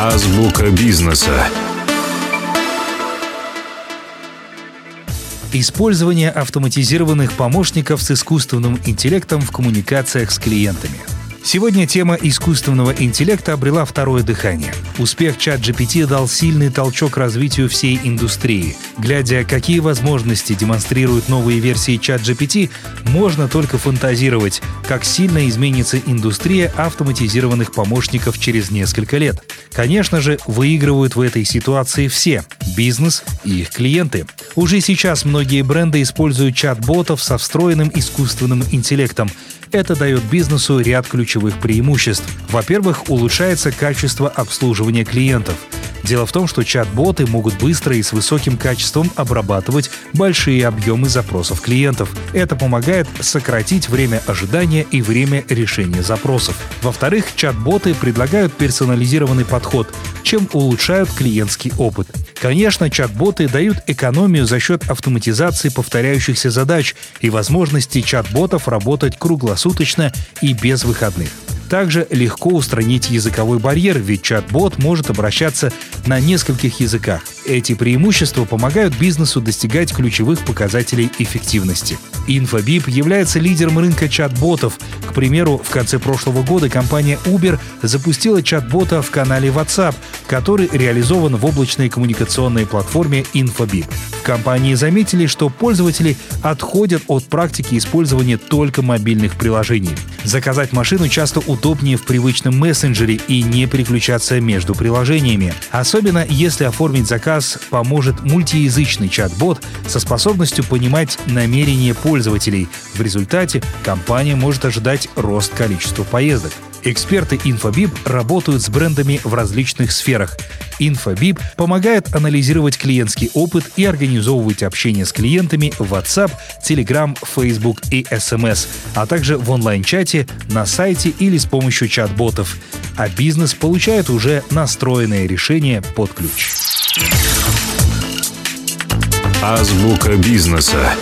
Азбука бизнеса. Использование автоматизированных помощников с искусственным интеллектом в коммуникациях с клиентами – Сегодня тема искусственного интеллекта обрела второе дыхание. Успех чат GPT дал сильный толчок развитию всей индустрии. Глядя, какие возможности демонстрируют новые версии чат GPT, можно только фантазировать, как сильно изменится индустрия автоматизированных помощников через несколько лет. Конечно же, выигрывают в этой ситуации все – бизнес и их клиенты. Уже сейчас многие бренды используют чат-ботов со встроенным искусственным интеллектом – это дает бизнесу ряд ключевых преимуществ. Во-первых, улучшается качество обслуживания клиентов – Дело в том, что чат-боты могут быстро и с высоким качеством обрабатывать большие объемы запросов клиентов. Это помогает сократить время ожидания и время решения запросов. Во-вторых, чат-боты предлагают персонализированный подход, чем улучшают клиентский опыт. Конечно, чат-боты дают экономию за счет автоматизации повторяющихся задач и возможности чат-ботов работать круглосуточно и без выходных. Также легко устранить языковой барьер, ведь чат-бот может обращаться на нескольких языках. Эти преимущества помогают бизнесу достигать ключевых показателей эффективности. Infobip является лидером рынка чат-ботов. К примеру, в конце прошлого года компания Uber запустила чат-бота в канале WhatsApp, который реализован в облачной коммуникационной платформе Infobip. В компании заметили, что пользователи отходят от практики использования только мобильных приложений. Заказать машину часто удобнее в привычном мессенджере и не переключаться между приложениями. Особенно если оформить заказ поможет мультиязычный чат-бот со способностью понимать намерения пользователей. В результате компания может ожидать рост количества поездок. Эксперты Infobip работают с брендами в различных сферах. Infobip помогает анализировать клиентский опыт и организовывать общение с клиентами в WhatsApp, Telegram, Facebook и SMS, а также в онлайн-чате, на сайте или с помощью чат-ботов. А бизнес получает уже настроенное решение под ключ. Азбука бизнеса.